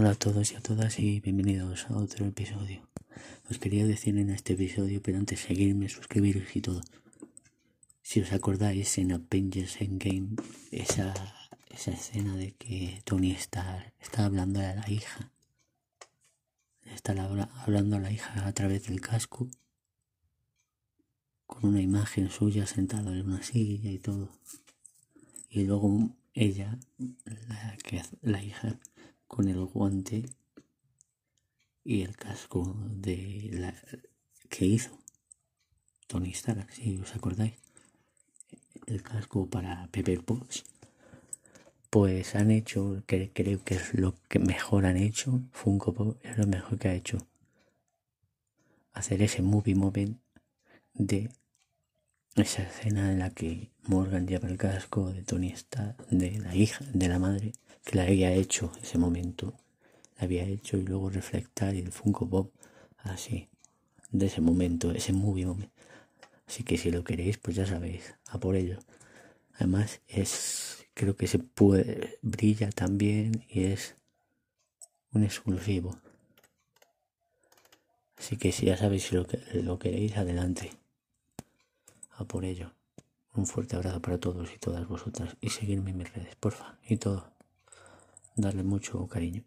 todos y a todas y bienvenidos a otro episodio. Os quería decir en este episodio, pero antes seguirme, suscribiros y todo. Si os acordáis en Avengers Endgame, esa, esa escena de que Tony está, está hablando a la hija. Está hablando a la hija a través del casco. Con una imagen suya sentada en una silla y todo. Y luego ella, la, que, la hija, con el guante y el casco de la que hizo Tony Stark, si os acordáis, el casco para Pepper Potts. Pues han hecho, que creo que es lo que mejor han hecho, Funko Pop es lo mejor que ha hecho. Hacer ese movie moment de esa escena en la que Morgan lleva el casco de Tony Stark, de la hija, de la madre, que la había hecho ese momento, la había hecho y luego reflectar y el Funko Pop así, de ese momento, ese movie moment. Así que si lo queréis, pues ya sabéis, a por ello. Además es, creo que se puede, brilla también y es un exclusivo. Así que si ya sabéis si lo, lo queréis, adelante. Por ello. Un fuerte abrazo para todos y todas vosotras y seguirme en mis redes, porfa, y todo darle mucho cariño.